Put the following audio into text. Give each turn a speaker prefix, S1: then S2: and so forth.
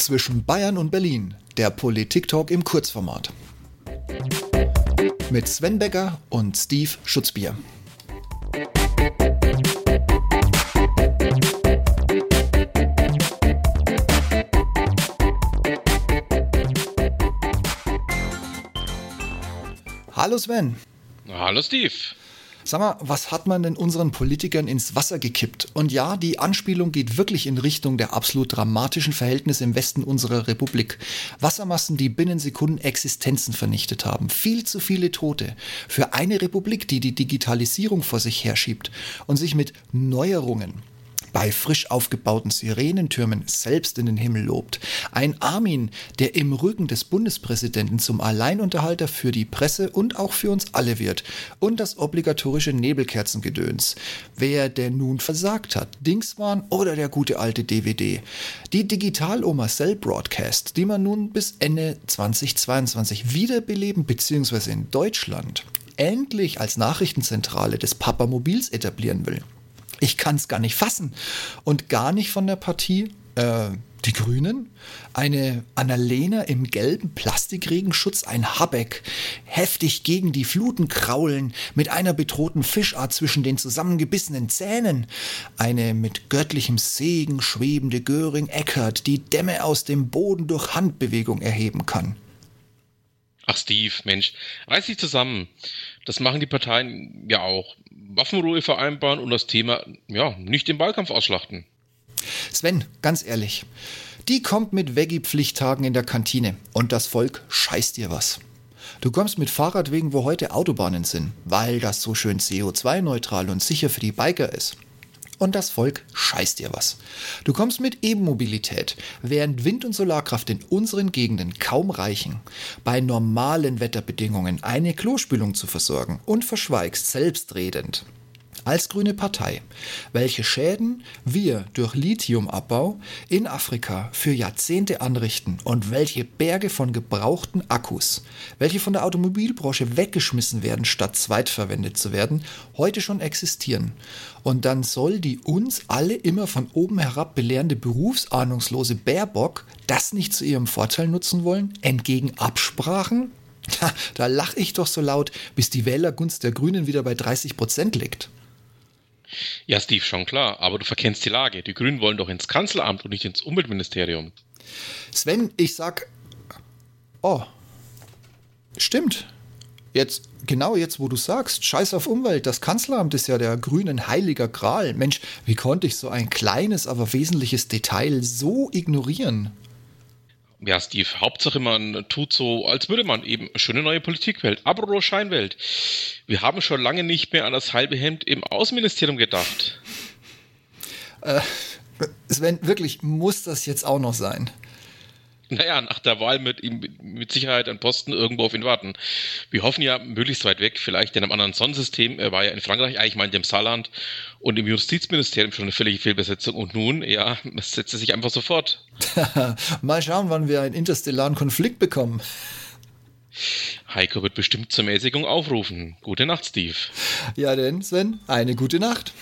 S1: Zwischen Bayern und Berlin, der Politik-Talk im Kurzformat. Mit Sven Becker und Steve Schutzbier. Hallo Sven.
S2: Hallo Steve.
S1: Sag mal, was hat man denn unseren Politikern ins Wasser gekippt? Und ja, die Anspielung geht wirklich in Richtung der absolut dramatischen Verhältnisse im Westen unserer Republik. Wassermassen, die binnen Sekunden Existenzen vernichtet haben. Viel zu viele Tote. Für eine Republik, die die Digitalisierung vor sich herschiebt und sich mit Neuerungen bei frisch aufgebauten Sirenentürmen selbst in den Himmel lobt. Ein Armin, der im Rücken des Bundespräsidenten zum Alleinunterhalter für die Presse und auch für uns alle wird. Und das obligatorische Nebelkerzengedöns. Wer denn nun versagt hat, Dingswan oder der gute alte DVD. Die Digital-Oma Cell Broadcast, die man nun bis Ende 2022 wiederbeleben bzw. in Deutschland endlich als Nachrichtenzentrale des Papamobils etablieren will. Ich kann es gar nicht fassen. Und gar nicht von der Partie äh, die Grünen, eine Annalena im gelben Plastikregenschutz, ein Habeck, heftig gegen die Fluten kraulen, mit einer bedrohten Fischart zwischen den zusammengebissenen Zähnen, eine mit göttlichem Segen schwebende Göring-Eckert, die Dämme aus dem Boden durch Handbewegung erheben kann.
S2: Ach Steve, Mensch, reiß dich zusammen. Das machen die Parteien ja auch. Waffenruhe vereinbaren und das Thema, ja, nicht den Wahlkampf ausschlachten.
S1: Sven, ganz ehrlich, die kommt mit Veggie-Pflichttagen in der Kantine und das Volk scheißt dir was. Du kommst mit Fahrrad wegen, wo heute Autobahnen sind, weil das so schön CO2-neutral und sicher für die Biker ist und das Volk scheißt dir was. Du kommst mit E-Mobilität, während Wind- und Solarkraft in unseren Gegenden kaum reichen, bei normalen Wetterbedingungen eine Klospülung zu versorgen und verschweigst selbstredend als grüne Partei, welche Schäden wir durch Lithiumabbau in Afrika für Jahrzehnte anrichten und welche Berge von gebrauchten Akkus, welche von der Automobilbranche weggeschmissen werden, statt zweitverwendet zu werden, heute schon existieren. Und dann soll die uns alle immer von oben herab belehrende berufsahnungslose Baerbock das nicht zu ihrem Vorteil nutzen wollen, entgegen Absprachen? Da lache ich doch so laut, bis die Wählergunst der Grünen wieder bei 30 Prozent liegt.
S2: Ja, Steve, schon klar, aber du verkennst die Lage. Die Grünen wollen doch ins Kanzleramt und nicht ins Umweltministerium.
S1: Sven, ich sag. Oh. Stimmt. Jetzt, genau jetzt, wo du sagst, scheiß auf Umwelt, das Kanzleramt ist ja der grünen heiliger Gral. Mensch, wie konnte ich so ein kleines, aber wesentliches Detail so ignorieren?
S2: Ja, Steve, Hauptsache man tut so, als würde man eben schöne neue Politikwelt. Apropos Scheinwelt. Wir haben schon lange nicht mehr an das halbe Hemd im Außenministerium gedacht.
S1: Äh, Sven, wirklich, muss das jetzt auch noch sein?
S2: naja, nach der Wahl mit ihm mit Sicherheit ein Posten irgendwo auf ihn warten. Wir hoffen ja möglichst weit weg, vielleicht in einem anderen Sonnensystem. Er war ja in Frankreich, eigentlich meinte im Saarland und im Justizministerium schon eine völlige Fehlbesetzung. Und nun, ja, es setzt sich einfach sofort.
S1: Mal schauen, wann wir einen interstellaren Konflikt bekommen.
S2: Heiko wird bestimmt zur Mäßigung aufrufen. Gute Nacht, Steve.
S1: Ja, denn, Sven, eine gute Nacht.